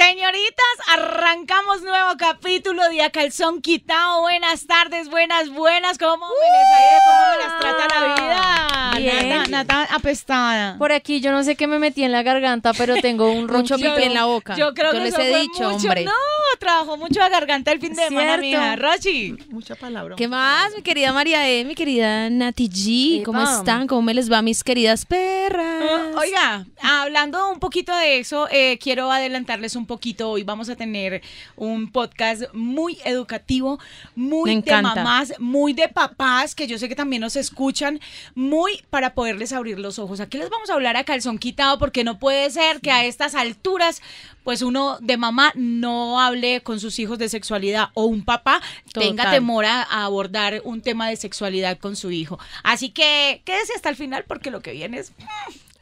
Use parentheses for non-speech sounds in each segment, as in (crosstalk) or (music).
Señoritas, arrancamos nuevo capítulo de A Calzón Quitado. Buenas tardes, buenas, buenas. ¿Cómo me les ha ido? ¿Cómo me las trata la vida? Bien. Nata, Nata apestada. Por aquí yo no sé qué me metí en la garganta, pero tengo un (laughs) ronchito pipí en la boca. Yo creo que les eso he fue dicho, mucho. hombre. No, trabajó mucho la garganta el fin de semana, mija. Rochi. Mucha palabra. ¿Qué más, mi querida María E, mi querida Nati G? ¿Cómo Epa. están? ¿Cómo me les va, mis queridas perras? Ah, Oiga, hablando un poquito de eso, eh, quiero adelantarles un poquito. Hoy vamos a tener un podcast muy educativo, muy de mamás, muy de papás, que yo sé que también nos escuchan, muy para poderles abrir los ojos. Aquí les vamos a hablar a calzón quitado porque no puede ser que a estas alturas, pues uno de mamá no hable con sus hijos de sexualidad o un papá tenga temor a, a abordar un tema de sexualidad con su hijo. Así que quédese hasta el final porque lo que viene es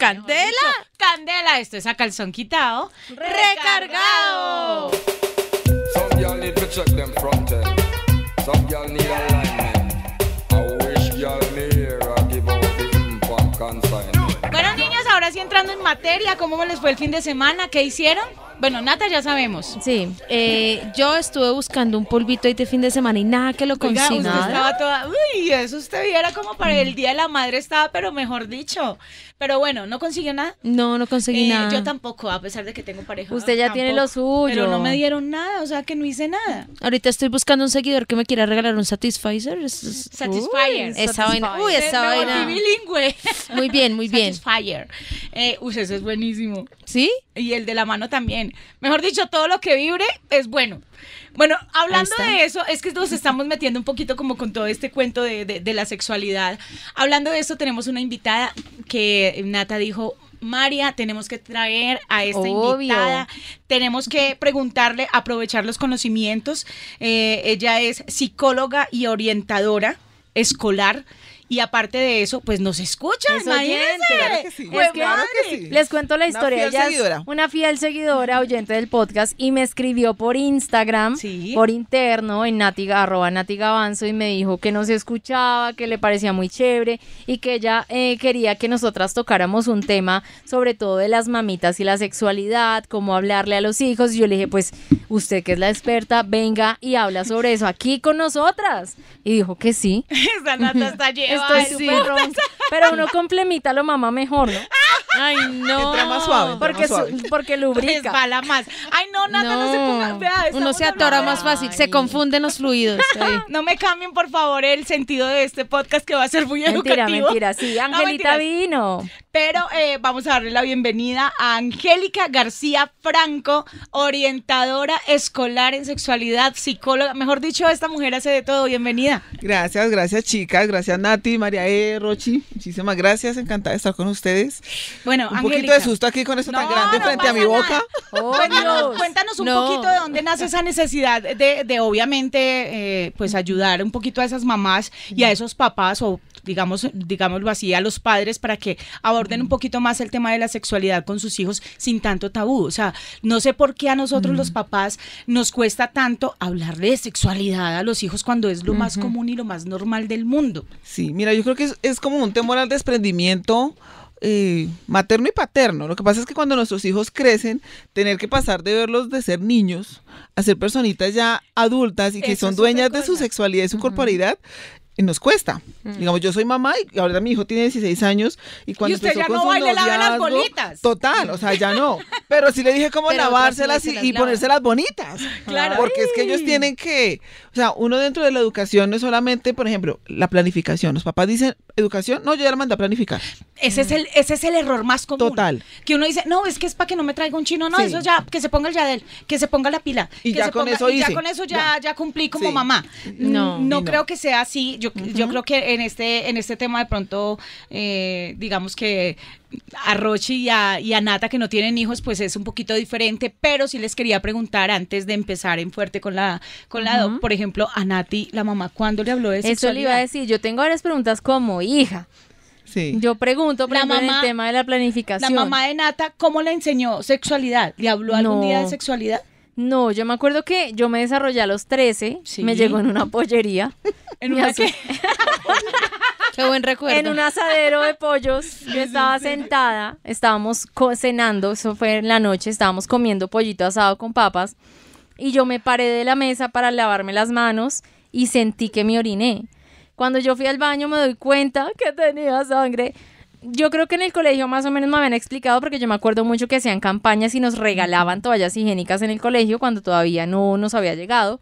¡Candela! Dicho, Candela, esto es a calzón quitado. ¡Recargado! Some girl need to check them front end. Some girl need alignment. I wish girl near I give out the impact consignment. Bueno, niñas, ahora sí entrando en materia, ¿cómo les fue el fin de semana? ¿Qué hicieron? Bueno, Nata, ya sabemos. Sí, eh, yo estuve buscando un polvito este fin de semana y nada que lo consiga. estaba toda. Uy, eso usted viera como para el día de la madre estaba, pero mejor dicho. Pero bueno, ¿no consiguió nada? No, no conseguí Eh, nada. Yo tampoco, a pesar de que tengo pareja. Usted ya tiene lo suyo. Pero no me dieron nada, o sea que no hice nada. Ahorita estoy buscando un seguidor que me quiera regalar un Satisfizer. Es- Satisfyer. Uy, esa vaina. Uy, esa vaina. bilingüe. Muy bien, muy bien. Satisfyer. Eh, uy, eso es buenísimo. ¿Sí? Y el de la mano también. Mejor dicho, todo lo que vibre es bueno. Bueno, hablando de eso, es que nos estamos metiendo un poquito como con todo este cuento de, de- de la sexualidad. Hablando de eso, tenemos una invitada que Nata dijo, María, tenemos que traer a esta Obvio. invitada, tenemos que preguntarle, aprovechar los conocimientos. Eh, ella es psicóloga y orientadora escolar. Y aparte de eso, pues nos escucha, Es imagínense. Claro que sí. Pues, Claro que sí. Les cuento la Una historia. fiel Ella es seguidora. una fiel seguidora, oyente del podcast, y me escribió por Instagram, Sí. por interno, en Natiga, arroba Natiga Avanzo, y me dijo que no se escuchaba, que le parecía muy chévere, y que ella eh, quería que nosotras tocáramos un tema, sobre todo de las mamitas y la sexualidad, cómo hablarle a los hijos. Y yo le dije, pues, usted que es la experta, venga y habla sobre eso aquí con nosotras. Y dijo que sí. (laughs) Esa nata está lleva. Estoy súper ronca. Pero uno complementa a lo mamá mejor, ¿no? (laughs) Ay, no. Entra más suave. entra Porque, más suave. su- porque lubrica. Resbala más. Ay, no, Nata, no, se ponga. Vea, Uno se atora más fácil, se confunden los fluidos. (laughs) Ay. No me cambien, por favor, el sentido de este podcast que va a ser muy Mentira, educativo. mentira. Sí, No, Angelita vino. Pero eh, vamos a darle la bienvenida a Angélica García Franco, orientadora escolar en sexualidad, psicóloga. Mejor dicho, esta mujer hace de todo. Bienvenida. Gracias, gracias chicas, gracias Nati, María E, Rochi, muchísimas gracias, encantada de estar con ustedes. Bueno, Un Angélica. poquito de susto aquí con esto tan grande no frente a mi boca. nada. Oh, Cuéntanos, cuéntanos un No. poquito de dónde nace esa necesidad de, de obviamente, eh, pues ayudar un poquito a esas mamás y a esos papás o digamos, digámoslo así, a los padres para que aborden un poquito más el tema de la sexualidad con sus hijos sin tanto tabú. O sea, no sé por qué a nosotros los papás nos cuesta tanto hablar de sexualidad a los hijos cuando es lo más común y lo más normal del mundo. Sí, mira, yo creo que es, es como un temor al desprendimiento eh, materno y paterno. Lo que pasa es que cuando nuestros hijos crecen, tener que pasar de verlos de ser niños a ser personitas ya adultas y que Eso son dueñas de su sexualidad y su corporalidad, eh, nos cuesta. Digamos, yo soy mamá y ahora mi hijo tiene 16 años y cuando Y usted empezó ya no su va y le lava las bolitas. Total, o sea, ya no. (laughs) Pero sí le dije cómo Pero lavárselas y, y ponérselas bonitas. Claro. Porque es que ellos tienen que, o sea, uno dentro de la educación no es solamente, por ejemplo, la planificación. Los papás dicen, educación, no, yo ya la mandé a planificar. Ese es el, ese es el error más común. Total. Que uno dice, no, es que es para que no me traiga un chino, no, Sí. eso ya, que se ponga el yadel, que se ponga la pila. Y que ya se con ponga- eso y ya hice. con eso ya, ya cumplí como Sí. mamá. No. no, creo que sea así. Yo, yo creo que en este, en este tema de pronto, eh, digamos que a Rochi y a, y a Nata que no tienen hijos, pues es un poquito diferente, pero sí les quería preguntar antes de empezar en fuerte con la, con la doc, por ejemplo, a Nati, la mamá, ¿cuándo le habló de Eso le sexualidad? iba a decir. Yo tengo varias preguntas como hija. Sí. Yo pregunto, por La ejemplo, en el tema de la La planificación. mamá de Nata, ¿cómo le enseñó sexualidad? ¿Le habló algún No. día de sexualidad? No, yo me acuerdo que yo me desarrollé a los 13, Sí. me llegó en una pollería. (laughs) ¿En una qué? (laughs) Qué buen recuerdo. en un asadero de pollos. (laughs) Yo estaba sentada, estábamos cenando, eso fue en la noche, estábamos comiendo pollito asado con papas. Y yo me paré de la mesa para lavarme las manos y sentí que me oriné. Cuando yo fui al baño me doy cuenta (laughs) que tenía sangre. Yo creo que en el colegio más o menos me habían explicado porque yo me acuerdo mucho que hacían campañas y nos regalaban toallas higiénicas en el colegio cuando todavía no nos había llegado.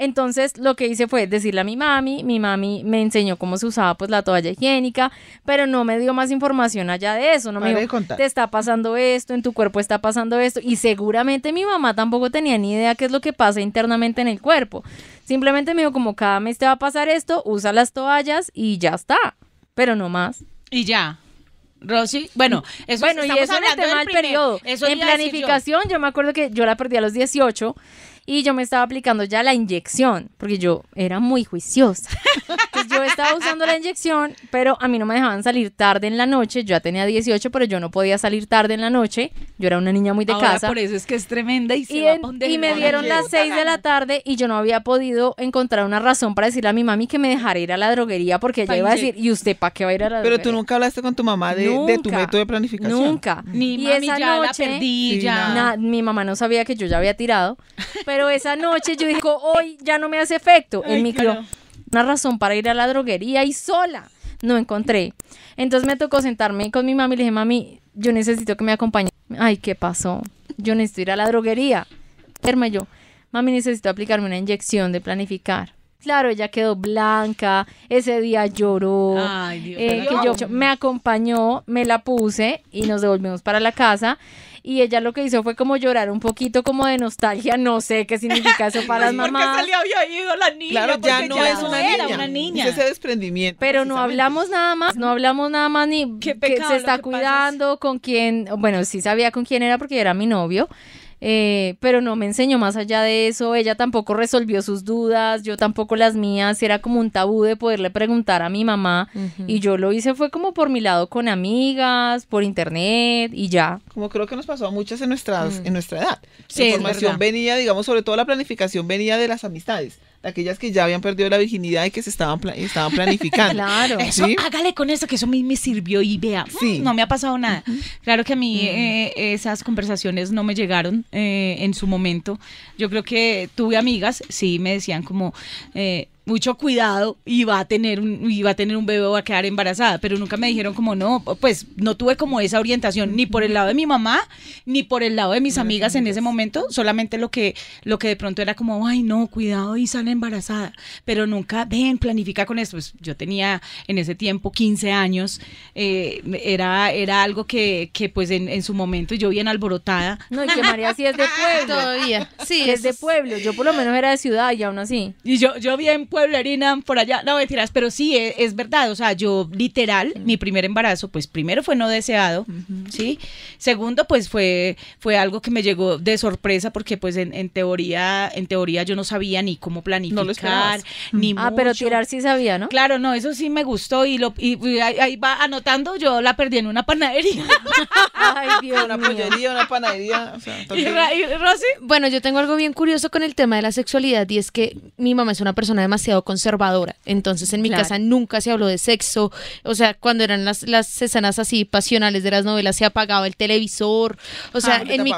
Entonces lo que hice fue decirle a mi mami, mi mami me enseñó cómo se usaba pues la toalla higiénica, pero no me dio más información allá de eso, no me dijo, contar. te está pasando esto, en tu cuerpo está pasando esto, y seguramente mi mamá tampoco tenía ni idea qué es lo que pasa internamente en el cuerpo. Simplemente me dijo como cada mes te va a pasar esto, usa las toallas y ya está, pero no más. Y ya. Rosy, bueno, eso bueno, y eso en el tema del periodo. eso en decir yo. planificación, yo. me acuerdo que yo la perdí a los 18 y yo me estaba aplicando ya la inyección, porque yo era muy juiciosa. (laughs) Entonces yo estaba usando la inyección, pero a mí no me dejaban salir tarde en la noche. Yo ya tenía 18, pero yo no podía salir tarde en la noche. Yo era una niña muy de Ahora casa. por eso es que es tremenda y se Y, va en- y me dieron las 6 de la tarde y yo no había podido encontrar una razón para decirle a mi mami que me dejara ir a la droguería porque ella Pa' iba a decir, ¿y usted para qué va a ir a la Pero droguería? tú nunca hablaste con tu mamá de, de tu método de planificación. Nunca. Ni y mami, esa ya la noche, perdí, ya. na- mi mamá no sabía que yo ya había tirado, pero (laughs) esa noche yo dije, hoy ya no me hace efecto. Ay, en mi claro. una razón para ir a la droguería y sola. No encontré. Entonces me tocó sentarme con mi mami y le dije, mami, yo necesito que me acompañe. Ay, ¿qué pasó? Yo necesito ir a la droguería. Verme yo, mami, necesito aplicarme una inyección de planificar. Claro, ella quedó blanca, ese día lloró. Ay, Dios. Eh, Pero- que yo me acompañó, me la puse y nos devolvimos para la casa. Y ella lo que hizo fue como llorar un poquito como de nostalgia. No sé qué significa eso para las (laughs) Porque mamás. se le había ido la niña. Claro, ya porque no es una era niña. una niña. Es ese desprendimiento. Pero no hablamos nada más, no hablamos nada más ni Qué que se está que cuidando, con quién, bueno, sí sabía con quién era porque era mi novio, eh, pero no me enseñó más allá de eso, ella tampoco resolvió sus dudas, yo tampoco las mías, era como un tabú de poderle preguntar a mi mamá. Y yo lo hice fue como por mi lado con amigas, por internet y ya. Como creo que nos pasó a muchas en, nuestras, en nuestra edad. Sí, la información venía, digamos, sobre todo la planificación venía de las amistades, de aquellas que ya habían perdido la virginidad y que se estaban, pla- estaban planificando. (laughs) Claro. Eso, ¿Sí? hágale con eso, que eso a mí me sirvió y vea, Sí. mm, no me ha pasado nada. Claro que a mí eh, esas conversaciones no me llegaron eh, en su momento. Yo creo que tuve amigas, sí, me decían como, eh, mucho cuidado y va a tener un y va a tener un bebé o va a quedar embarazada, pero nunca me dijeron como no, pues no tuve como esa orientación ni por el lado de mi mamá ni por el lado de mis amigas en ese momento, solamente lo que lo que de pronto era como, ay, no, cuidado y sale embarazada, pero nunca, ven, planifica con esto. Pues yo tenía en ese tiempo 15 años, eh, era era algo que, que pues en, en su momento yo bien alborotada No, y que María sí es de (laughs) pueblo. Todavía. Sí, es de pueblo. Yo por lo menos era de ciudad y aún así. Y yo, yo bien pueblerina por allá, no mentiras, pero sí, es, es verdad, o sea, yo literal, mi primer embarazo, pues primero fue no deseado, ¿sí? Segundo, pues fue, fue algo que me llegó de sorpresa porque pues en, en teoría, en teoría yo no sabía ni cómo planificar, esperabas. ni Ah, pero mucho. tirar sí sabía, ¿no? Claro, no, eso sí me gustó y, lo, y, y ahí, ahí va anotando, yo la perdí en una panadería. (laughs) Ay, Dios Una mío. pollería, una panadería. o sea, (laughs) y, y Rosy, Bueno, yo tengo algo bien curioso con el tema de la sexualidad y es que mi mamá es una persona demasiado conservadora. Entonces en mi Claro. casa nunca se habló de sexo. O sea, cuando eran las, las escenas así pasionales de las novelas se apagaba el televisor. O sea, Ah, en, mi,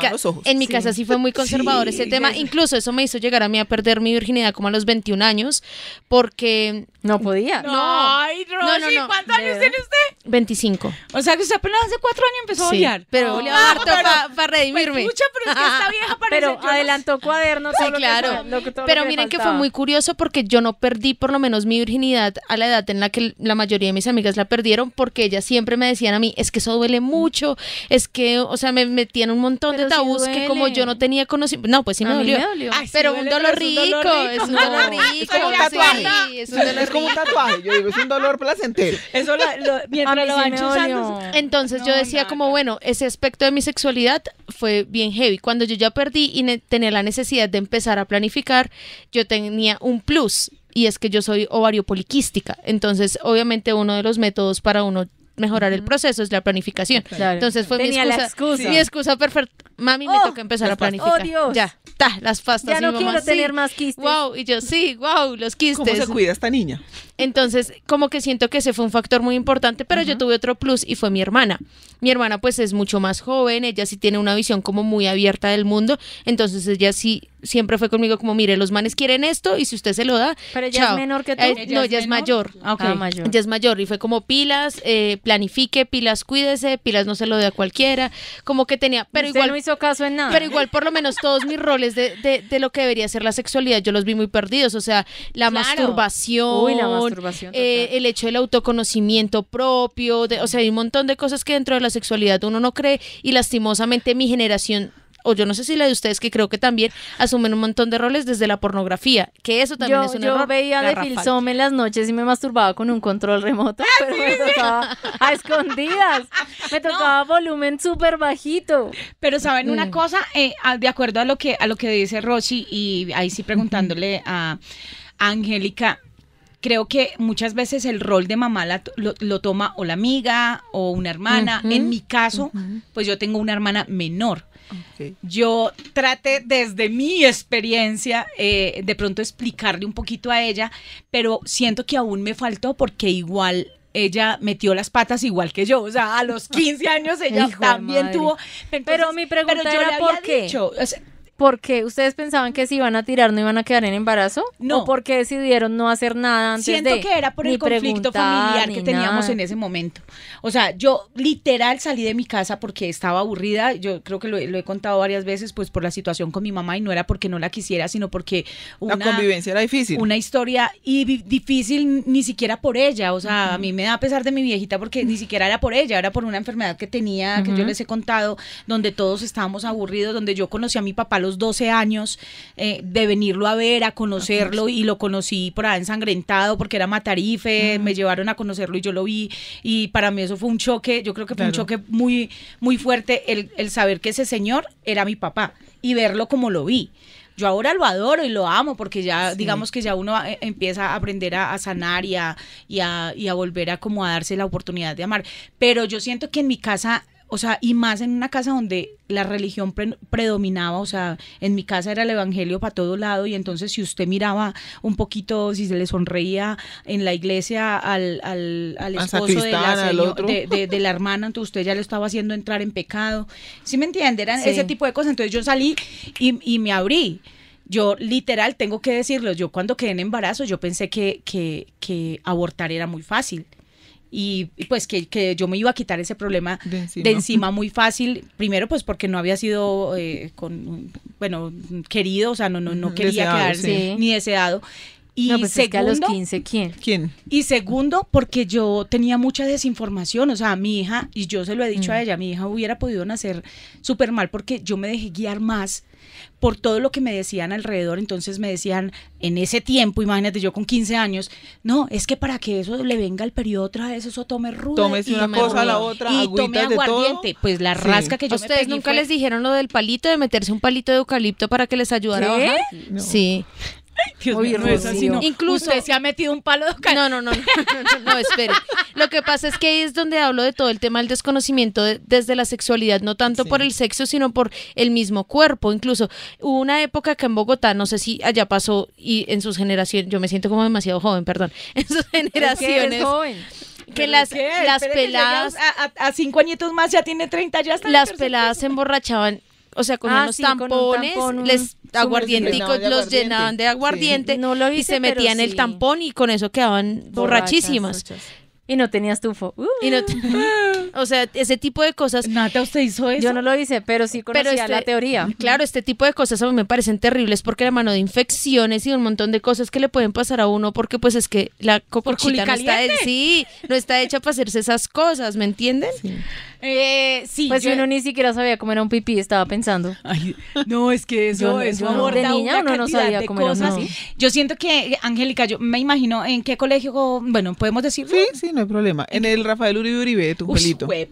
en mi Sí. casa sí fue muy conservador Sí, ese tema. Incluso eso me hizo llegar a mí a perder mi virginidad como a los 21 años porque No podía. no, No. ay, Rosy, No, no, no. ¿cuántos años ¿De tiene usted? 25. O sea, que usted apenas hace cuatro años empezó a Sí, odiar. pero pero- para Pues, redimirme. pucha, pero es que esta vieja (laughs) parece... Pero adelantó cuaderno todo Sí, lo que claro. lo que- lo Pero que miren que fue muy curioso porque yo no perdí por lo menos mi virginidad a la edad en la que la mayoría de mis amigas la perdieron porque ellas siempre me decían a mí, es que eso duele mucho, es que, o sea, me metían un montón Pero de sí tabús que como yo no tenía conocimiento, no, pues sí me dolió. me dolió. Ay, sí pero duele, un dolor pero es rico, un dolor rico. es un dolor rico, es como un tatuaje. sí, es un dolor Es como un tatuaje, yo digo, es un dolor placentero. (laughs) Eso la- lo- mientras lo van. Entonces yo decía nada. como, bueno, ese aspecto de mi sexualidad fue bien heavy. Cuando yo ya perdí y tenía la necesidad de empezar a planificar, yo tenía un plus y es que yo soy ovario poliquística. Entonces, obviamente uno de los métodos para uno mejorar el proceso es la planificación. Claro. Entonces fue Tenía mi la excusa, excusa. mi excusa perfer- mami, me Oh, toca empezar a planificar. pastas. Oh, Dios. Ya, ta, las pastas. Ya mi no mamá, quiero sí. tener más quistes. Wow, y yo, sí, wow, los quistes. ¿Cómo se cuida esta niña? Entonces, como que siento que ese fue un factor muy importante, pero yo tuve otro plus y fue mi hermana. Mi hermana pues es mucho más joven, ella sí tiene una visión como muy abierta del mundo, entonces ella sí siempre fue conmigo como, mire, los manes quieren esto y si usted se lo da, Pero ella es chao". menor que tú. Eh, ¿Ella no, es ella es mayor. Ah, ok. Ah, mayor. Ella es mayor y fue como pilas, eh, planifique, pilas cuídese, pilas no se lo dé a cualquiera, como que tenía, pero Usted igual no hizo caso en nada. pero igual, por lo menos, todos mis roles de, de, de lo que debería ser la sexualidad, yo los vi muy perdidos. O sea, la Claro. masturbación. Uy, la masturbación, eh, el hecho del autoconocimiento propio. de- o sea, hay un montón de cosas que dentro de la sexualidad uno no cree. Y lastimosamente, mi generación. O yo no sé si la de ustedes, que creo que también asumen un montón de roles desde la pornografía. Que eso también yo, es un yo error. veía de garrafal. Filsom en las noches y me masturbaba con un control remoto, pero me tocaba a escondidas. Me tocaba volumen súper bajito. Pero saben Mm. una cosa, Eh, de acuerdo a lo que a lo que dice Rosy y ahí sí preguntándole a, Angélica, creo que muchas veces el rol de mamá la lo, lo toma o la amiga o una hermana. En mi caso, pues yo tengo una hermana menor. Yo traté desde mi experiencia eh, de pronto explicarle un poquito a ella, pero siento que aún me faltó porque igual ella metió las patas igual que yo, o sea, a los 15 años (laughs) ella Hijo también madre. tuvo. Pero mi pregunta pero yo era le ¿por había qué? dicho, o sea, ¿Por qué? ¿Ustedes pensaban que si iban a tirar no iban a quedar en embarazo? No. ¿O porque decidieron no hacer nada antes Siento de que era por el conflicto familiar que teníamos nada? en ese momento. O sea, yo literal salí de mi casa porque estaba aburrida. Yo creo que lo, he- lo he contado varias veces, pues por la situación con mi mamá y no era porque no la quisiera, sino porque una, La convivencia era difícil. una historia y di- difícil ni siquiera por ella. O sea, a mí me da pesar de mi viejita porque ni siquiera era por ella, era por una enfermedad que tenía, que yo les he contado, donde todos estábamos aburridos, donde yo conocí a mi papá los 12 años, eh, de venirlo a ver, a conocerlo, y lo conocí por ahí ensangrentado porque era matarife, me llevaron a conocerlo y yo lo vi, y para mí eso fue un choque, yo creo que fue un choque muy, muy fuerte el, el saber que ese señor era mi papá y verlo como lo vi. Yo ahora lo adoro y lo amo porque ya, digamos que ya uno eh, empieza a aprender a, a sanar y a, y, a, y a volver a como a darse la oportunidad de amar. Pero yo siento que en mi casa, o sea, y más en una casa donde la religión pre- predominaba, o sea, en mi casa era el evangelio para todo lado y entonces si usted miraba un poquito, si se le sonreía en la iglesia al, al, al Al esposo de la, al de, de- de la hermana, entonces usted ya lo estaba haciendo entrar en pecado. ¿Sí me entiende? Eran Sí. ese tipo de cosas. Entonces yo salí y, y me abrí. Yo literal, tengo que decirlo, yo cuando quedé en embarazo, yo pensé que, que, que abortar era muy fácil. Y, y pues que, que yo me iba a quitar ese problema De encima. de encima muy fácil. Primero, pues porque no había sido, eh, con, bueno, querido, o sea, no, no, no quería deseado, quedarse sí. ni deseado. Y no, pues es que a segundo, los 15, ¿quién? ¿Quién? y segundo, porque yo tenía mucha desinformación, o sea, mi hija, y yo se lo he dicho Mm. a ella, mi hija hubiera podido nacer súper mal porque yo me dejé guiar más por todo lo que me decían alrededor, entonces me decían en ese tiempo, imagínate yo con 15 años, no, es que para que eso le venga el periodo otra vez, eso tome ruda Tómese y una tome cosa a la otra, y tome agüitas de todo. aguardiente, pues la Sí. rasca que yo ¿A me ustedes pegué nunca fue- les dijeron lo del palito, de meterse un palito de eucalipto para que les ayudara ¿Qué? a bajar? No. Sí. Dios Uy, mío, no es así, no. Incluso- usted se ha metido un palo de. No, no, no, no, no, no, no, espere. Lo que pasa es que ahí es donde hablo de todo el tema del desconocimiento de- desde la sexualidad, no tanto Sí. por el sexo, sino por el mismo cuerpo. Incluso hubo una época que en Bogotá, no sé si allá pasó y en sus generaciones, yo me siento como demasiado joven, perdón, (laughs) en sus Es que generaciones, joven. que ¿Pero las, que peladas, A, a- a cinco añitos más ya tiene 30, ya está. en el las peladas se emborrachaban. O sea, cogían Ah, los sí, con un tampones, tampón, les aguardienticos, los aguardiente. llenaban de aguardiente Sí. No lo y se metían el sí. tampón y con eso quedaban borrachísimas. Borrachas, Y no tenías tufo. Uh, Y no, o sea, ese tipo de cosas. Nata, ¿usted hizo eso? yo no lo hice, pero sí conocía este- la teoría. Claro, este tipo de cosas a mí me parecen terribles porque la mano de infecciones y un montón de cosas que le pueden pasar a uno porque pues es que la cocochita no está, sí, no está hecha para hacerse esas cosas, ¿me entienden? Eh, sí. Pues yo- uno ni siquiera sabía cómo era un pipí, estaba pensando. Ay, no, es que eso, Yo no- eso yo no- de niña uno no sabía cómo era cosas. uno. Yo siento que, Angélica, yo me imagino en qué colegio, bueno, podemos decirlo. Sí, sí, no hay problema. En el Rafael Uribe Uribe tu Uy,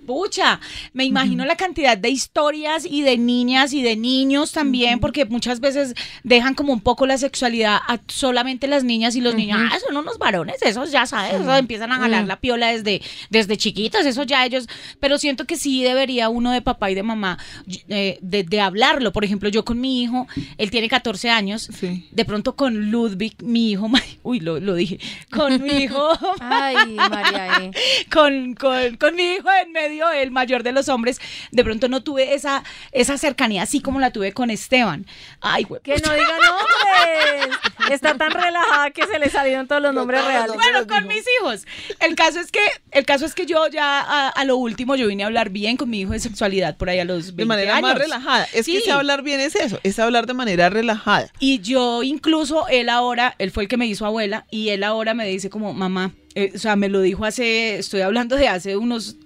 pucha, me imagino la cantidad de historias y de niñas y de niños también, porque muchas veces dejan como un poco la sexualidad a solamente las niñas y los niños, ah, son unos varones, esos ya sabes, eso empiezan a jalar la piola desde, desde chiquitos, eso ya ellos, pero siento que sí debería uno de papá y de mamá eh, de, de hablarlo. Por ejemplo, yo con mi hijo, él tiene 14 años, Sí. de pronto con Ludwig, mi hijo, (laughs) uy, lo, lo dije, con mi hijo. (laughs) Ay, María. E. (laughs) con, con, con mi hijo en medio, el mayor de los hombres, de pronto no tuve esa, esa cercanía así como la tuve con Esteban. Ay, güey. Que no digan nombres. Está tan relajada que se le salieron todos los nombres reales. Bueno, con mis hijos. El caso es que, el caso es que yo ya a, a lo último yo vine a hablar bien con mi hijo de sexualidad por ahí a los 20 De manera años. más relajada. Es que si hablar bien es eso, es hablar de manera relajada. Y yo incluso, él ahora, él fue el que me hizo abuela, y él ahora me dice como, mamá, eh, o sea, me lo dijo hace, estoy hablando de hace unos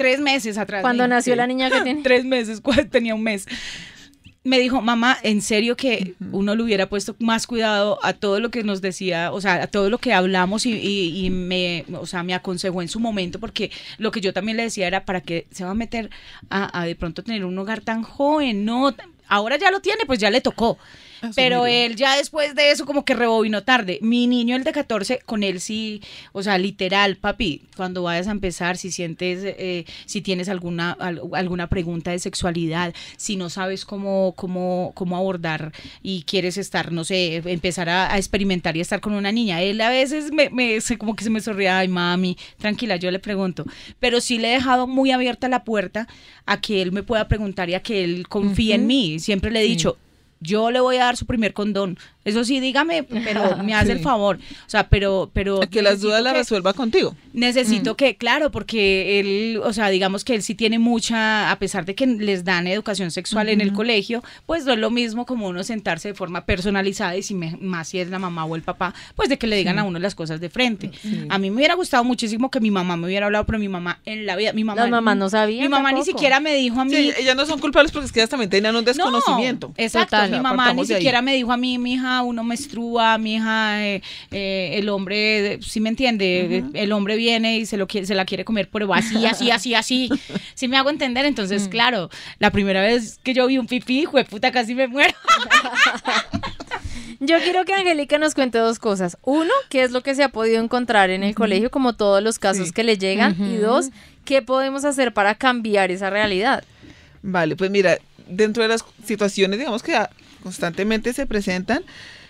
tres meses atrás. Cuando me nació sí. la niña que (laughs) tiene. tres meses, (laughs) tenía un mes. Me dijo, mamá, en serio que uno le hubiera puesto más cuidado a todo lo que nos decía, o sea, a todo lo que hablamos y, y- y me, o sea, me aconsejó en su momento, porque lo que yo también le decía era para que se va a meter a, a de pronto tener un hogar tan joven, no, ahora ya lo tiene, pues ya le tocó. Pero Asumirlo. él ya después de eso como que rebobinó tarde. Mi niño, el de 14, con él sí, o sea, literal, papi, cuando vayas a empezar, si sientes, eh, si tienes alguna, al- alguna pregunta de sexualidad, si no sabes cómo, cómo, cómo abordar y quieres estar, no sé, empezar a, a experimentar y estar con una niña. Él a veces me, me se- como que se me sonría, ay mami, tranquila, yo le pregunto. Pero sí le he dejado muy abierta la puerta a que él me pueda preguntar y a que él confíe en mí. Siempre le he dicho, yo le voy a dar su primer condón. Eso sí, dígame, pero (laughs) me hace el favor. O sea, pero, pero Que las dudas las resuelva contigo. Necesito que, claro, porque él, o sea, digamos que él sí tiene mucha, a pesar de que les dan educación sexual en el colegio, pues no es lo mismo como uno sentarse de forma personalizada y si me- más si es la mamá o el papá, pues de que le digan a uno las cosas de frente. A mí me hubiera gustado muchísimo que mi mamá me hubiera hablado, pero mi mamá en la vida, mi mamá, Las mamás no sabían Mi mamá ni siquiera me dijo a mí. Sí, ellas no son culpables porque es que ellas también tenían un desconocimiento. No, exacto. Total. Mi mamá ni siquiera me dijo a mí, mi hija, uno menstrua, mi hija, eh, eh, el hombre, si me entiende, el hombre viene y se lo quiere, se la quiere comer, pero así, así, así, así. (laughs) Si me hago entender, entonces, claro, la primera vez que yo vi un pipí, puta, casi me muero. (laughs) Yo quiero que Angélica nos cuente dos cosas. Uno, qué es lo que se ha podido encontrar en el colegio, como todos los casos Sí. que le llegan. Y dos, qué podemos hacer para cambiar esa realidad. Vale, pues mira, dentro de las situaciones, digamos que constantemente se presentan,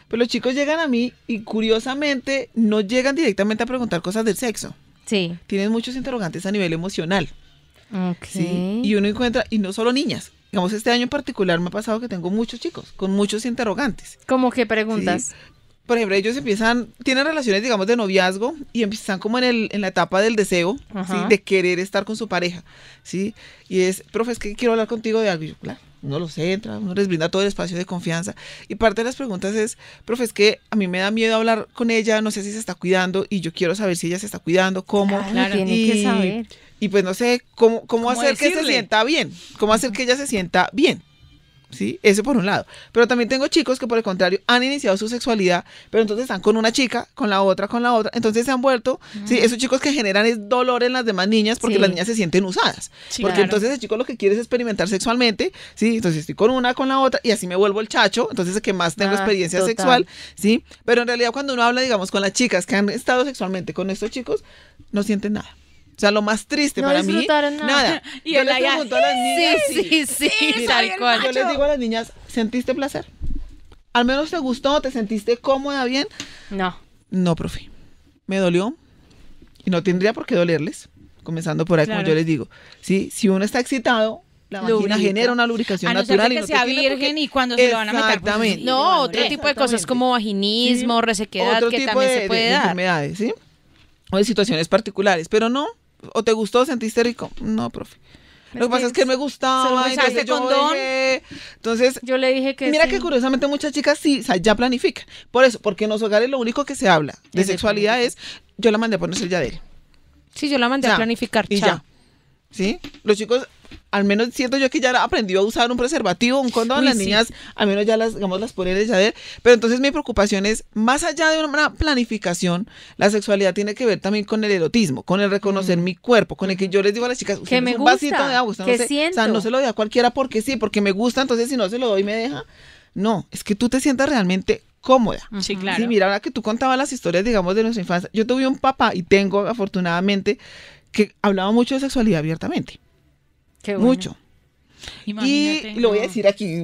pues los chicos llegan a mí y curiosamente no llegan directamente a preguntar cosas del sexo. Sí. Tienen muchos interrogantes a nivel emocional, Ok. ¿sí? Y uno encuentra, y no solo niñas. Digamos, este año en particular me ha pasado que tengo muchos chicos con muchos interrogantes. ¿Cómo que preguntas? Sí. Por ejemplo, ellos empiezan, tienen relaciones, digamos, de noviazgo y empiezan como en, el, en la etapa del deseo, ¿sí? De querer estar con su pareja, ¿sí? Y es, profe, es que quiero hablar contigo de algo. Y yo, claro, uno los entra, uno les brinda todo el espacio de confianza. Y parte de las preguntas es, profe, es que a mí me da miedo hablar con ella, no sé si se está cuidando y yo quiero saber si ella se está cuidando, cómo. Claro, tiene que saber. Y pues no sé cómo, cómo, ¿Cómo hacer que se sienta bien, cómo hacer que ella se sienta bien. ¿Sí? Eso por un lado. Pero también tengo chicos que por el contrario han iniciado su sexualidad, pero entonces están con una chica, con la otra, con la otra. Entonces se han vuelto, ¿sí? Esos chicos que generan es dolor en las demás niñas porque Sí. las niñas se sienten usadas. Sí, porque claro. entonces el chico lo que quiere es experimentar sexualmente, ¿sí? Entonces estoy con una, con la otra y así me vuelvo el chacho, entonces el que más tengo Ah, experiencia total. sexual, ¿sí? Pero en realidad cuando uno habla, digamos, con las chicas que han estado sexualmente con estos chicos, no sienten nada. O sea, lo más triste No para mí, nada. nada. (laughs) Y Yo les allá, pregunto a las niñas, Sí, sí, sí, (laughs) tal el cual. yo les digo a las niñas, ¿sentiste placer? ¿Al menos te gustó? ¿Te sentiste cómoda, bien? No. No, profe. Me dolió y no tendría por qué dolerles. Comenzando por ahí, como Claro. yo les digo. ¿sí? Si uno está excitado, la vagina Lubrica. genera una lubricación A no ser natural. de y que no sea virgen y cuando se lo van a meter, pues, Exactamente. sí. No, otro tipo de cosas como vaginismo, resequedad, Otro que tipo también de, se puede de dar. enfermedades, ¿sí? O de situaciones particulares. Pero no, o te gustó, sentiste rico. No, profe. Lo que pasa es que me gustaba, se entonces yo condón. dejé. Entonces, Yo le dije que Mira sí. que curiosamente muchas chicas sí, o sea, ya planifican. Por eso, porque en los hogares lo único que se habla de Es de sexualidad es, yo la mandé a ponerse el Yadel. Sí, yo la mandé O sea, a planificar. Y chao. ya. ¿Sí? Los chicos al menos siento yo que ya aprendió a usar un preservativo, un condón, Uy, las sí. niñas al menos ya las, digamos, las ponen ver. Pero entonces mi preocupación es, más allá de una planificación, la sexualidad tiene que ver también con el erotismo, con el reconocer mi cuerpo, con el que yo les digo a las chicas, Que no me es un vasito gusta, de agua, usted que no se, o sea, siento. no se lo doy a cualquiera porque sí, porque me gusta, entonces si no se lo doy me deja. No, es que tú te sientas realmente cómoda. Sí, claro. Sí, mira, ahora que tú contabas las historias, digamos, de nuestra infancia, yo tuve un papá y tengo, afortunadamente, que hablaba mucho de sexualidad abiertamente. Qué bueno. Mucho. Imagínate. Y lo voy a decir aquí.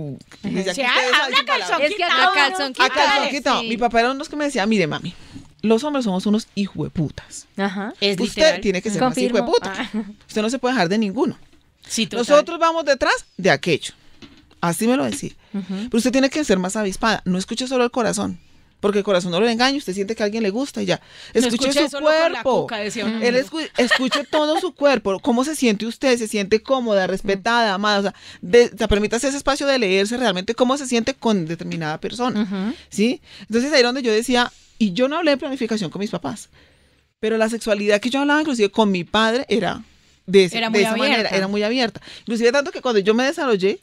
ya que Sí, ustedes habla saben sin palabras. calzón Es que quitado. a calzón A quitado. calzón Dale, quitado. sí. Mi papá era uno de los que me decía, mire, mami, los hombres somos unos hijueputas. Ajá. Es Usted literal. tiene que ser Confirmo. más hijueputa. Ah. (laughs) Usted no se puede dejar de ninguno. Sí, total. Nosotros vamos detrás de aquello. Así me lo decía. Pero usted tiene que ser más avispada. No escuche solo el corazón. Porque el corazón no lo engaña. Usted siente que a alguien le gusta y ya. No Escuche su cuerpo. cuca. Él escu- escuche todo su cuerpo, cómo se siente usted, se siente cómoda, respetada, amada, o sea, de, o sea, permítase ese espacio de leerse realmente cómo se siente con determinada persona, ¿sí? Entonces ahí donde yo decía, y yo no hablé de planificación con mis papás, pero la sexualidad que yo hablaba inclusive con mi padre era de, ese- Era de muy esa manera, abierta. era muy abierta. Inclusive tanto que cuando yo me desarrollé,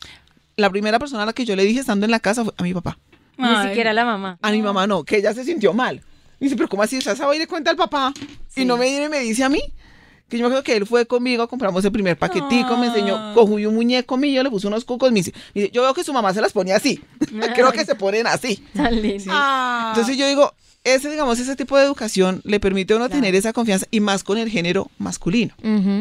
la primera persona a la que yo le dije estando en la casa fue a mi papá. Ni siquiera la mamá. A mi mamá no, que ella se sintió mal. Y dice, pero ¿cómo así? O sea, esa va y le cuenta al papá. Y no me viene y me dice a mí. Que yo me acuerdo que él fue conmigo, compramos el primer paquetico, me enseñó, cogió un muñeco mío, le puso unos cucos, me dice, me dice, yo veo que su mamá se las ponía así. (laughs) Creo que se ponen así. Tan lindo. Ah. Entonces yo digo, ese, digamos, ese tipo de educación le permite a uno tener esa confianza y más con el género masculino.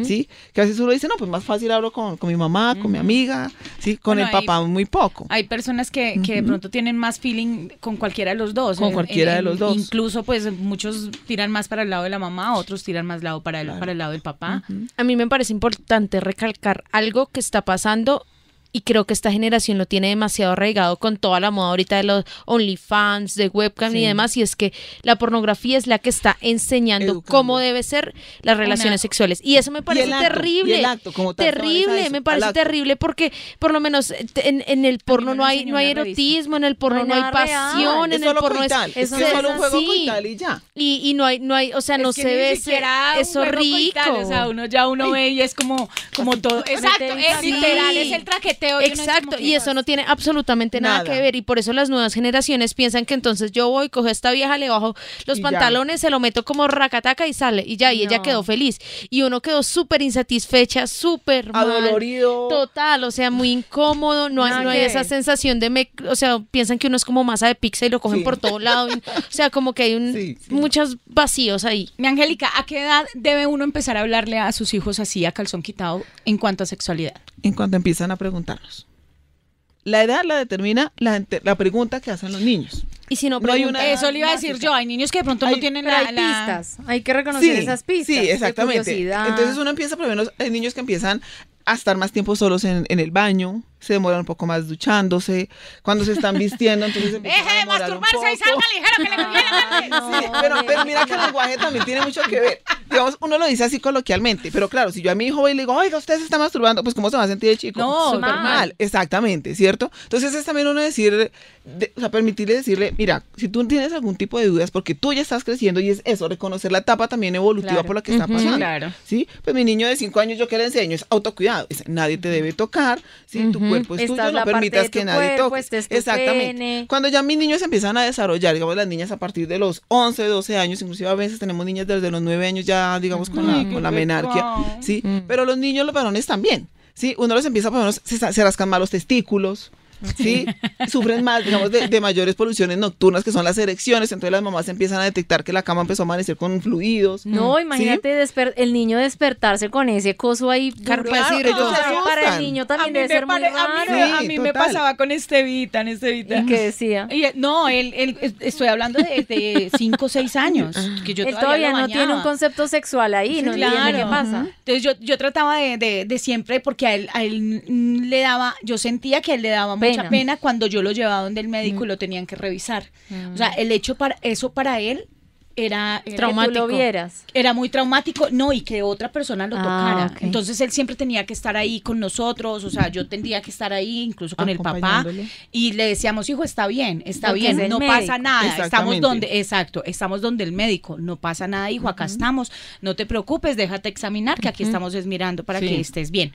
¿sí? Que a veces uno dice, no, pues más fácil hablo con, con mi mamá, con mi amiga, ¿sí? Con Bueno, el papá muy poco. Hay personas que, que de pronto tienen más feeling con cualquiera de los dos. Con En- cualquiera de los dos. Incluso, pues, muchos tiran más para el lado de la mamá, otros tiran más lado para el, para el lado del papá. A mí me parece importante recalcar algo que está pasando y creo que esta generación lo tiene demasiado arraigado con toda la moda ahorita de los OnlyFans, de webcam y Sí. demás, y es que la pornografía es la que está enseñando Educando. cómo debe ser las relaciones Una- sexuales. Y eso me parece el acto, terrible. y el acto como terrible, me parece terrible porque por lo menos eh, en, en el porno no hay, no hay erotismo, en el porno hay no hay nada real. pasión, es en el solo porno coital, es, es, es es solo un juego coital y ya. Y, y no hay, no hay, o sea, no se ve eso rico. coital, o sea, uno ya uno ve y es como, como todo. Exacto, es literal, es el traqueteo. Exacto, y eso no tiene absolutamente nada. Nada. que ver y por eso las nuevas generaciones piensan que entonces yo voy, cojo a esta vieja, le bajo los Y ya. pantalones, se lo meto como racataca y sale y ya, y ella quedó feliz. Y uno quedó súper insatisfecha, súper mal. Adolorido. Total, o sea, muy incómodo, no hay, no hay esa sensación de, me, o sea, piensan que uno es como masa de pizza y lo cogen Sí. por todo lado, y- o sea, como que hay un, (laughs) Sí, sí. muchos vacíos ahí. Mi Angélica, ¿a qué edad debe uno empezar a hablarle a sus hijos así, a calzón quitado, en cuanto a sexualidad? En cuanto empiezan a preguntarnos. La edad la determina la, la pregunta que hacen los niños. Y si no, No hay una- Eso le iba a decir yo. Hay niños que de pronto Hay- no tienen la, hay la- pistas. Hay que reconocer esas pistas. Sí, exactamente. Entonces uno empieza, por lo menos, hay niños que empiezan a estar más tiempo solos en, en el baño, se demoran un poco más duchándose, cuando se están vistiendo, entonces se empiezan a (laughs) Deje de masturbarse y salga ligero que le (laughs) conviene. No, Sí, pero, pero mira que el lenguaje también tiene mucho que ver. Digamos, uno lo dice así coloquialmente, pero claro, si yo a mi hijo voy y le digo, oiga, usted se está masturbando, pues ¿cómo se va a sentir el chico? No, súper mal. mal. Exactamente, ¿cierto? Entonces es también uno decir, de- o sea, permitirle decirle, mira, si tú tienes algún tipo de dudas, porque tú ya estás creciendo y es eso, reconocer la etapa también evolutiva Claro. por la que está pasando. Claro. ¿Sí? Pues mi niño de 5 años, ¿yo qué le enseño? Es autocuidado. Es, nadie te debe tocar, ¿sí? Tu Ujú. Cuerpo es Esta tuyo, es no permitas que nadie cuerpo, toque. este es tu Exactamente. pene. Cuando ya mis niños empiezan a desarrollar, digamos las niñas a partir de los 11, 12 años, inclusive a veces tenemos niñas desde los 9 años ya, digamos, con Ay, la, qué con la menarquia. ¿sí? Mm. Pero los niños, los varones también, ¿sí? Uno los empieza, por lo menos, se, se rascan más los testículos, ¿sí? Sufren más, digamos, de, de mayores poluciones nocturnas, que son las erecciones, entonces las mamás empiezan a detectar que la cama empezó a amanecer con fluidos. No, ¿sí? imagínate desper- el niño despertarse con ese coso ahí. Claro, para el niño A también debe me, ser muy pare- a mí, raro. me- a mí me pasaba con Estevita, en Estevita. ¿Y qué decía? Y, eh, no, él, él- es- estoy hablando de, de cinco o seis años. Que yo Él todavía, no tiene un concepto sexual ahí, no Claro. qué pasa. Entonces yo, yo trataba de, de- de siempre, porque a él, a él le daba, yo sentía que a él le daba mucha Pena. cuando yo lo llevaba donde el médico y lo tenían que revisar. O sea, el hecho para eso para él era, era Traumático. lo vieras. Era muy traumático, no, y que otra persona lo Ah, tocara. Entonces él siempre tenía que estar ahí con nosotros, o sea, yo tendría que estar ahí, incluso con el papá, y le decíamos, hijo, está bien, está Porque bien, no médico. pasa nada, estamos donde, exacto, estamos donde el médico, no pasa nada, hijo, acá estamos, no te preocupes, déjate examinar, que aquí estamos es mirando para Sí. que estés bien.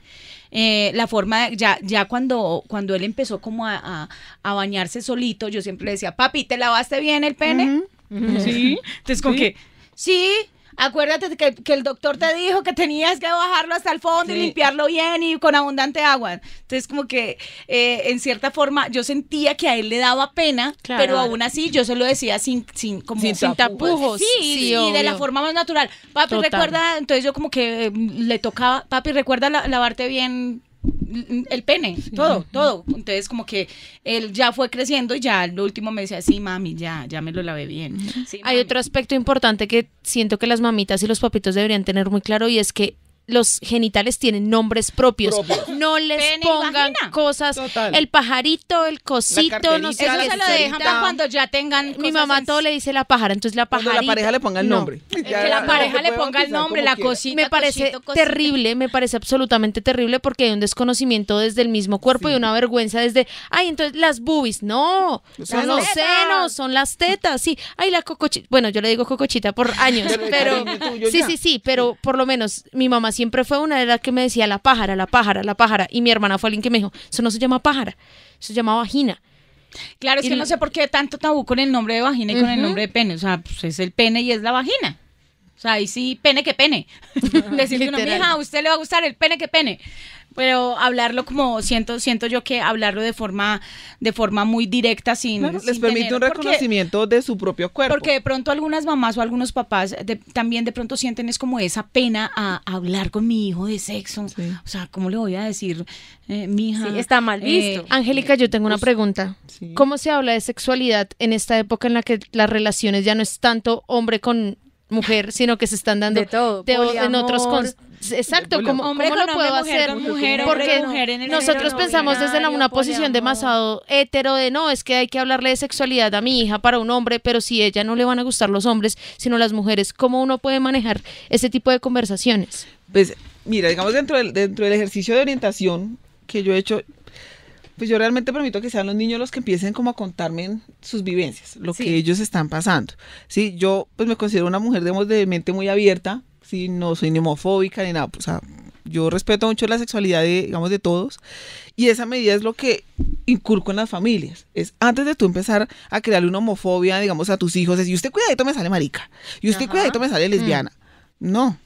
Eh, la forma, de- ya, ya cuando, cuando él empezó como a, a- a bañarse solito, yo siempre le decía, papi, ¿te lavaste bien el pene? (laughs) Sí. Entonces, como Sí. que, sí, acuérdate que, que el doctor te dijo que tenías que bajarlo hasta el fondo y limpiarlo bien y con abundante agua. Entonces, como que, eh, en cierta forma, yo sentía que a él le daba pena, Claro. pero aún así yo se lo decía sin, sin, como, Sin Sin tapujos. Sí, Sí, y de la forma más natural. Papi, Total. recuerda, entonces yo como que eh, le tocaba, papi, recuerda la- lavarte bien el pene, todo, todo. Entonces como que él ya fue creciendo y ya lo último me decía, sí, mami, ya, ya me lo lavé bien. Sí, Hay otro aspecto importante que siento que las mamitas y los papitos deberían tener muy claro y es que los genitales tienen nombres propios. Propios. No les Pene pongan cosas, Total. el pajarito, el cosito, no sé Eso se lo dejan cuando ya tengan Mi cosas mamá en- todo le dice la pájara, entonces la Cuando pajarita. la pareja le ponga el no. nombre. que la pareja le ponga el nombre, la cosita. Me parece cosito, cosita. terrible, me parece absolutamente terrible porque hay un desconocimiento desde el mismo cuerpo y una vergüenza desde, ay, entonces las boobies, no, Los son los senos, son las tetas, sí, ay, la cocochita, bueno, yo le digo cocochita por años, Pero tuyo sí, sí, sí, pero por lo menos mi mamá siempre fue una de las que me decía la pájara, la pájara, la pájara, y mi hermana fue alguien que me dijo, eso no se llama pájara, eso se llama vagina. Claro, es Y que no sé por qué tanto tabú con el nombre de vagina y con el nombre de pene. O sea, pues es el pene y es la vagina. O sea, ahí sí, pene que pene. (laughs) Decirle a una hija, a usted le va a gustar el pene que pene. Pero hablarlo como siento, siento yo que hablarlo de forma, de forma muy directa sin. Claro, sin les permite tener- un porque- reconocimiento de su propio cuerpo. Porque de pronto algunas mamás o algunos papás de- también de pronto sienten es como esa pena a, a hablar con mi hijo de sexo. Sí. O sea, ¿cómo le voy a decir, eh, mi hija? Sí, está mal visto. Angélica, yo tengo una pregunta. sí. ¿Cómo se habla de sexualidad en esta época en la que las relaciones ya no es tanto hombre con mujer, sino que se están dando De todo, en otros con-. Exacto, ¿cómo, Hombre cómo con lo puedo mujer hacer? mujer, Porque con mujer en el nosotros pensamos desde la, una posición demasiado hetero de no, es que hay que hablarle de sexualidad a mi hija para un hombre, pero si a ella no le van a gustar los hombres, sino las mujeres, ¿cómo uno puede manejar ese tipo de conversaciones? Pues, mira, digamos, dentro del, dentro del ejercicio de orientación que yo he hecho, pues yo realmente permito que sean los niños los que empiecen como a contarme sus vivencias, lo Sí. que ellos están pasando. Sí, yo pues me considero una mujer, digamos, de mente muy abierta, sí, no soy ni homofóbica ni nada, o sea, yo respeto mucho la sexualidad de, digamos, de todos, y esa medida es lo que inculco en las familias. Es antes de tú empezar a crearle una homofobia, digamos, a tus hijos, es, y usted cuidadito me sale marica, y usted Ajá. cuidadito me sale lesbiana. No,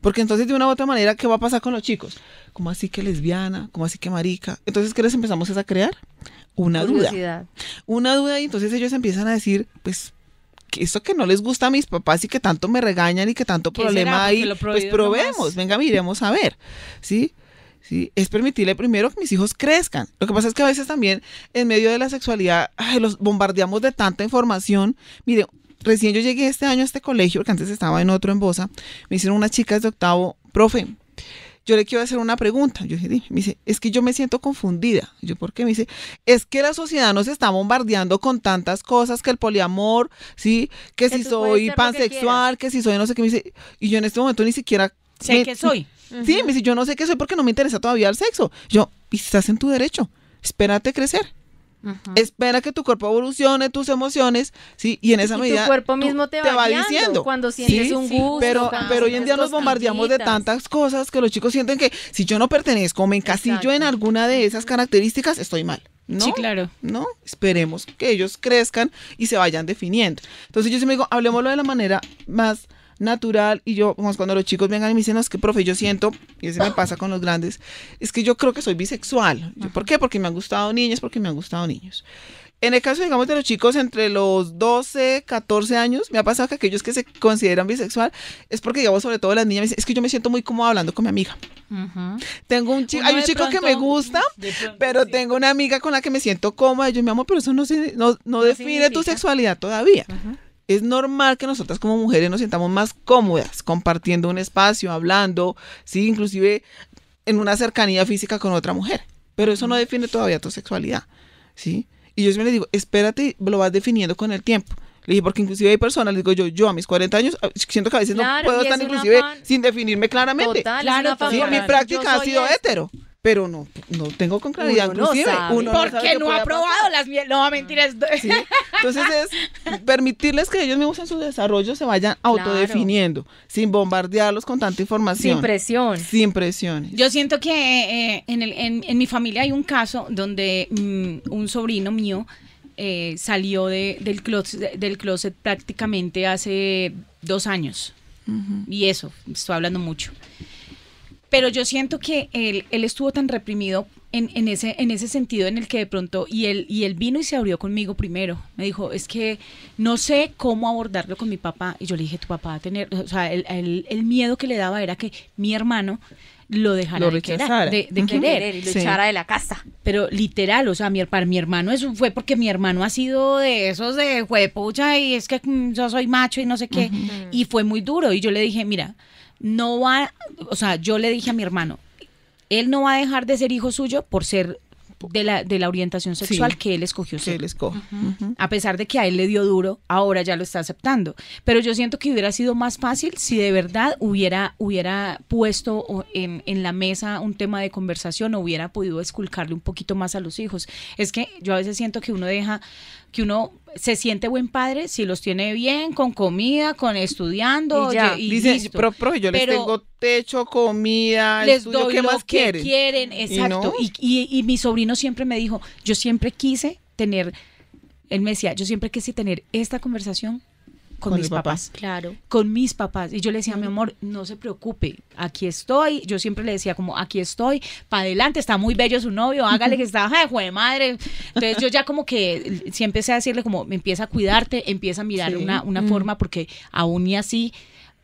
porque entonces de una u otra manera, ¿qué va a pasar con los chicos? ¿Cómo así que lesbiana? ¿Cómo así que marica? Entonces, ¿qué les empezamos a crear? Una duda. Una duda y entonces ellos empiezan a decir, pues, que esto que no les gusta a mis papás y que tanto me regañan y que tanto problema hay, lo pues probemos, venga, miremos a ver, ¿sí? ¿sí? Es permitirle primero que mis hijos crezcan. Lo que pasa es que a veces también en medio de la sexualidad ay, los bombardeamos de tanta información. Mire, recién yo llegué este año a este colegio, porque antes estaba en otro en Bosa, me hicieron unas chicas de octavo, profe, yo le quiero hacer una pregunta. Yo dije, me dice, es que yo me siento confundida. Yo, ¿por qué? Me dice, es que la sociedad nos está bombardeando con tantas cosas, que el poliamor, sí, que, Que si soy que pansexual, que, si soy no sé qué, me dice, y yo en este momento ni siquiera... Sé que soy. Sí, me dice, yo no sé qué soy porque no me interesa todavía el sexo. Yo, y estás en tu derecho, espérate crecer. Espera que tu cuerpo evolucione, tus emociones, sí, y en esa y medida tu cuerpo tú- mismo te, va, guiando diciendo. cuando sientes Sí, un sí, gusto. pero, pero hoy en día nos bombardeamos de tantas cosas que los chicos sienten que si yo no pertenezco me encasillo Exacto. en alguna de esas características, estoy mal. ¿No? Sí, claro. No, esperemos que ellos crezcan y se vayan definiendo. Entonces yo siempre digo, hablemoslo de la manera más natural y yo, como cuando los chicos vengan y me dicen, no, es que profe, yo siento, y eso me pasa con los grandes, es que yo creo que soy bisexual. Yo, ¿Por qué? Porque me han gustado niñas, porque me han gustado niños. En el caso, digamos, de los chicos entre los 12, 14 años, me ha pasado que aquellos que se consideran bisexual es porque, digamos, sobre todo las niñas, me dicen, es que yo me siento muy cómodo hablando con mi amiga. Tengo un chico, Uno hay un chico que pronto- me gusta, pronto pero sí. tengo una amiga con la que me siento cómoda. Y yo, mi amor, pero eso no, se- no, no define tu significa. sexualidad todavía. Es normal que nosotras como mujeres nos sintamos más cómodas compartiendo un espacio, hablando, sí, inclusive en una cercanía física con otra mujer. Pero eso no define todavía tu sexualidad, ¿sí? Y yo siempre le digo, espérate, lo vas definiendo con el tiempo. Le dije, porque inclusive hay personas, le digo yo, yo a mis 40 años, ah, siento que a veces Claro, no puedo estar inclusive sin definirme claramente. Total, Claro, es una total. Sí, mi práctica ha sido hetero, pero no, no tengo con claridad, Uno inclusive. uno no sabe Porque no ha probado las miel. No, mentiras. (laughs) ¿sí? Entonces es permitirles que ellos mismos en su desarrollo se vayan autodefiniendo, sin bombardearlos con tanta información. Sin presión. Sin presiones. Yo siento que eh, en, el- en- en mi familia hay un caso donde mm, un sobrino mío eh, salió de- del, closet, del closet prácticamente hace dos años. Y eso, estoy hablando mucho. Pero yo siento que él, él estuvo tan reprimido en, en ese, en ese sentido en el que de pronto, y él, y él vino y se abrió conmigo primero. Me dijo, es que no sé cómo abordarlo con mi papá. Y yo le dije, tu papá va a tener, o sea, el, el- el miedo que le daba era que mi hermano lo dejara Lo de querer. De, de querer. y lo Sí. echara de la casa. Pero literal, o sea, mi, para mi hermano eso fue porque mi hermano ha sido de esos de juepucha y es que mm, yo soy macho y no sé qué. Y fue muy duro. Y yo le dije, mira, no va, o sea, yo le dije a mi hermano, él no va a dejar de ser hijo suyo por ser de la, de la orientación sexual Sí. que él escogió que él escoge. A pesar de que a él le dio duro, ahora ya lo está aceptando. Pero yo siento que hubiera sido más fácil si de verdad hubiera, hubiera puesto en, en la mesa un tema de conversación o hubiera podido esculcarle un poquito más a los hijos. Es que yo a veces siento que uno deja, que uno se siente buen padre si los tiene bien, con comida, con estudiando. Y ya. y Dice, listo. pero profe, yo les tengo techo, comida, les estudio, doy ¿qué lo más que quieren? quieren, exacto. no? Y, y- y mi sobrino siempre me dijo, yo siempre quise tener, él me decía, yo siempre quise tener esta conversación con, Con mis papás. Claro. Con mis papás. Y yo le decía, mi amor, no se preocupe, aquí estoy. Yo siempre le decía como, aquí estoy, para adelante, está muy bello su novio, hágale que (laughs) está, ay, jue de madre. Entonces yo ya como que sí empecé a decirle como, empieza a cuidarte, empieza a mirar Sí. una, una forma, porque aún y así,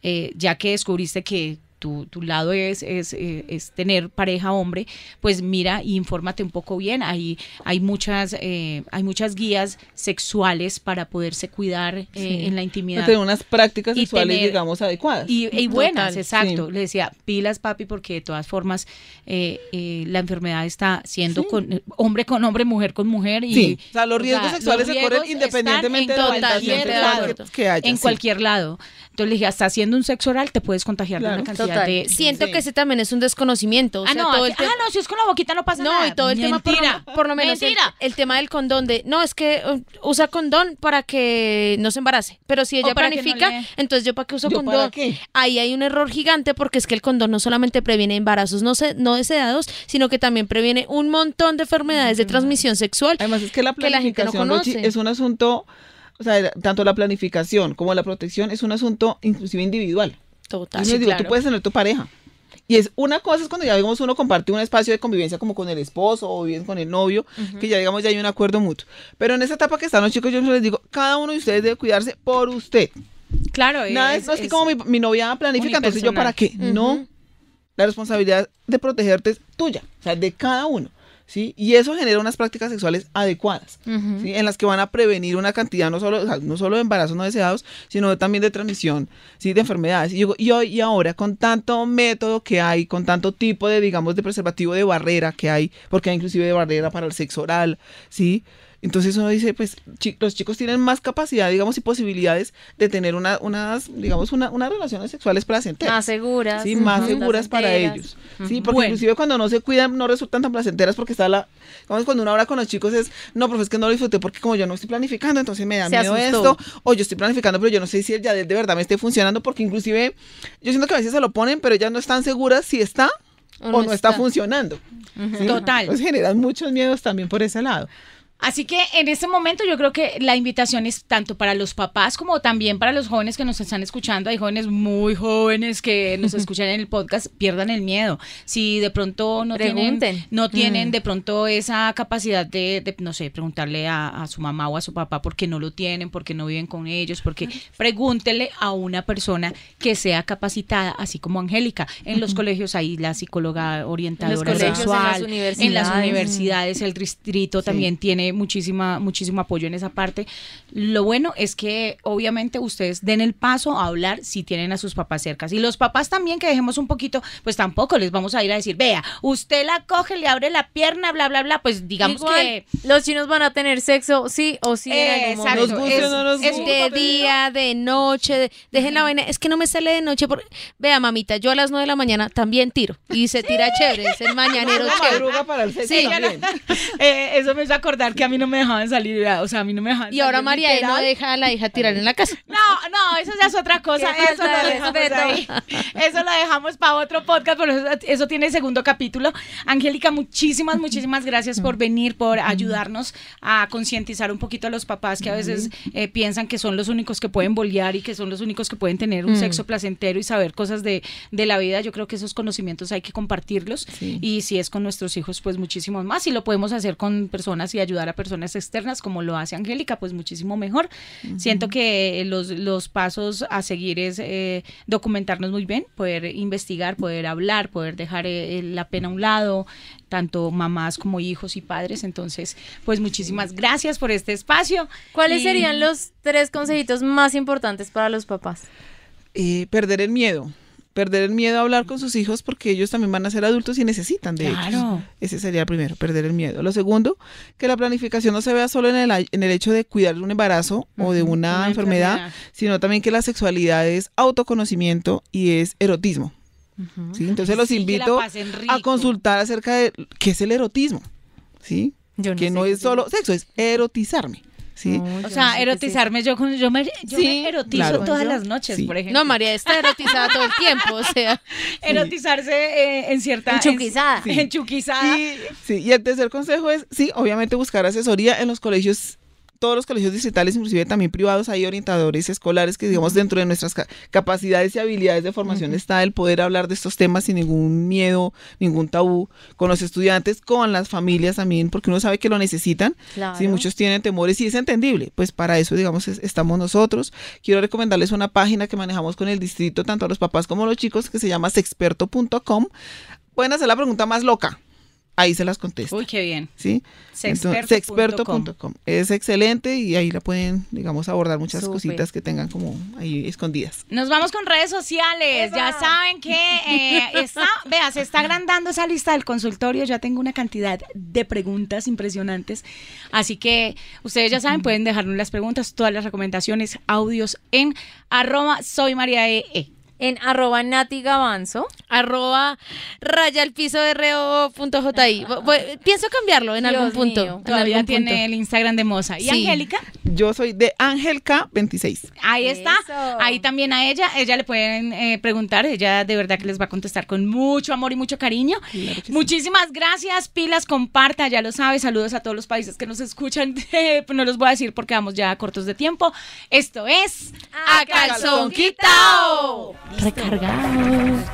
eh, ya que descubriste que tu, tu lado es, es, eh, es tener pareja hombre, pues mira y infórmate un poco bien. Hay, hay, muchas, eh, hay muchas guías sexuales para poderse cuidar eh, en la intimidad. tener unas prácticas Y sexuales, tener- digamos, adecuadas. Y, y buenas, Total, exacto. sí. Le decía, pilas, papi, porque de todas formas eh, eh, la enfermedad está siendo Sí. con hombre con hombre, mujer con mujer. Y, Sí, o sea, los o riesgos sea, sexuales los se corren independientemente de la orientación que, que haya. en cualquier lado. Entonces le dije, hasta haciendo un sexo oral te puedes contagiar de una cantidad Total. Siento Sí. que ese también es un desconocimiento. O ah, sea, no, todo aquí- el tema- ah, no, si es con la boquita no pasa No, nada. y todo el tema, por, por lo menos el, Mentira. el tema del condón de, no, es que uh, usa condón para que no se embarace, pero si ella no planifica, le- entonces yo para qué uso ¿Yo condón. para qué? Ahí hay un error gigante porque es que el condón no solamente previene embarazos no, se- no deseados, sino que también previene un montón de enfermedades de transmisión sexual. Además es que la que la gente no planificación, es un asunto, o sea, tanto la planificación como la protección es un asunto inclusive individual. Total. Yo les digo, tú puedes tener tu pareja. Y es una cosa es cuando ya digamos uno comparte un espacio de convivencia como con el esposo o bien con el novio, que ya digamos ya hay un acuerdo mutuo. Pero en esa etapa que están los chicos, yo les digo, cada uno de ustedes debe cuidarse por usted. Claro, Nada, es, no es que como mi, mi novia planifica, entonces yo para qué. No. La responsabilidad de protegerte es tuya, o sea, de cada uno. ¿Sí? Y eso genera unas prácticas sexuales adecuadas, ¿sí? en las que van a prevenir una cantidad no solo, o sea, no solo de embarazos no deseados, sino también de transmisión, ¿sí? de enfermedades. Y, yo- y hoy y ahora, con tanto método que hay, con tanto tipo de, digamos, de preservativo de barrera que hay, porque hay inclusive de barrera para el sexo oral, ¿sí? Entonces uno dice, pues chi- los chicos tienen más capacidad, digamos, y posibilidades de tener una, unas, digamos, una, unas relaciones sexuales placenteras. Más seguras. Sí, más seguras para ellos. Sí, porque Bueno. inclusive cuando no se cuidan no resultan tan placenteras porque está la... Digamos, cuando uno habla con los chicos es, no, profe, es que no lo disfruté porque como yo no estoy planificando, entonces me da Se miedo asustó. esto. O yo estoy planificando, pero yo no sé si el ya de verdad me esté funcionando porque inclusive yo siento que a veces se lo ponen, pero ellas no están seguras si está o, no, está. funcionando. ¿sí? Total. Pues generan muchos miedos también por ese lado. Así que en este momento yo creo que la invitación es tanto para los papás como también para los jóvenes que nos están escuchando. Hay jóvenes muy jóvenes que nos (laughs) escuchan en el podcast, pierdan el miedo. Si de pronto no tienen, no tienen de pronto esa capacidad de, de, no sé, preguntarle a, a su mamá o a su papá por qué no lo tienen, por qué no viven con ellos, porque pregúntele a una persona que sea capacitada, así como Angélica. En los colegios hay la psicóloga orientadora colegios, en las sexual, en las universidades. universidades, el distrito también tiene muchísima, muchísimo apoyo en esa parte. Lo bueno es que obviamente ustedes den el paso a hablar si tienen a sus papás cerca. Y los papás también que dejemos un poquito, pues tampoco les vamos a ir a decir, vea, usted la coge, le abre la pierna, bla, bla, bla, pues digamos Igual, que... los chinos van a tener sexo, sí o sí en algún Exacto, momento. Nos guste o es- no nos es guste. de día, de noche, de- dejen la vaina, es que no me sale de noche. Por... Vea, mamita, yo a las 9 de la mañana también tiro. Y se tira chévere, es el mañanero Una chévere. para el sexo Sí, yo no- también. (laughs) eh, eso me hizo acordar que a mí no me dejaban salir, o sea, a mí no me dejaban Y ahora María no deja a la hija tirar en la casa. No, no, eso ya es otra cosa. Eso lo de dejamos ahí. Eso lo dejamos para otro podcast, pero eso, eso tiene segundo capítulo. Angélica, muchísimas, muchísimas gracias por venir, por ayudarnos a concientizar un poquito a los papás que a veces eh, piensan que son los únicos que pueden bolear y que son los únicos que pueden tener un sexo placentero y saber cosas de, de la vida. Yo creo que esos conocimientos hay que compartirlos Sí. y si es con nuestros hijos, pues muchísimos más. Y lo podemos hacer con personas y ayudar a personas externas como lo hace Angélica, pues muchísimo mejor. Siento que los, los pasos a seguir es eh, documentarnos muy bien, poder investigar, poder hablar, poder dejar eh, la pena a un lado, tanto mamás como hijos y padres. Entonces, pues muchísimas gracias por este espacio. ¿Cuáles Y- serían los tres consejitos más importantes para los papás? Eh, perder el miedo. Perder el miedo a hablar con sus hijos porque ellos también van a ser adultos y necesitan de Claro. ellos. Ese sería el primero, perder el miedo. Lo segundo, que la planificación no se vea solo en el, en el hecho de cuidar de un embarazo o de una, una enfermedad, enfermedad. sino también que la sexualidad es autoconocimiento y es erotismo. ¿sí? Entonces los Sí, invito a consultar acerca de qué es el erotismo. ¿sí? Yo no que sé no es solo sexo, es erotizarme. ¿Sí? No, O no sea, sé erotizarme yo con yo me, yo Sí, me erotizo claro. todas las noches, Sí. por ejemplo. No, María está erotizada todo el tiempo, o sea. (laughs) erotizarse eh, en cierta Enchuquizada. en- enchuquizada. (laughs) Y, sí, y el tercer consejo es, sí, obviamente buscar asesoría en los colegios, todos los colegios distritales, inclusive también privados, hay orientadores escolares que, digamos, dentro de nuestras ca- capacidades y habilidades de formación está el poder hablar de estos temas sin ningún miedo, ningún tabú, con los estudiantes, con las familias también, porque uno sabe que lo necesitan. Claro. Si muchos tienen temores y es entendible, pues para eso, digamos, es- estamos nosotros. Quiero recomendarles una página que manejamos con el distrito, tanto a los papás como a los chicos, que se llama sexperto.com. Pueden hacer la pregunta más loca. Ahí se las contesto. Uy, qué bien. ¿sí? Sexperto.com. Es excelente y ahí la pueden, digamos, abordar muchas cositas que tengan como ahí escondidas. Nos vamos con redes sociales. Ya saben que eh, está, (laughs) vea, se está agrandando esa lista del consultorio. Ya tengo una cantidad de preguntas impresionantes. Así que ustedes ya saben, pueden dejarnos las preguntas, todas las recomendaciones, audios en arroba soy María E. E. En arroba Nati Gavanzo. Arroba raya al piso de bu- Pienso cambiarlo en Dios algún punto. mío. en Todavía algún tiene punto. el Instagram de Moza. ¿Y Sí. Angélica? Yo soy de Angelka26. Ahí está. Eso. Ahí también a ella. Ella le pueden eh, preguntar. Ella de verdad que les va a contestar con mucho amor y mucho cariño. Claro que sí. Muchísimas gracias. Pilas, comparta. Ya lo sabes. Saludos a todos los países que nos escuchan. (laughs) No los voy a decir porque vamos ya cortos de tiempo. Esto es A calzón quitao recargado.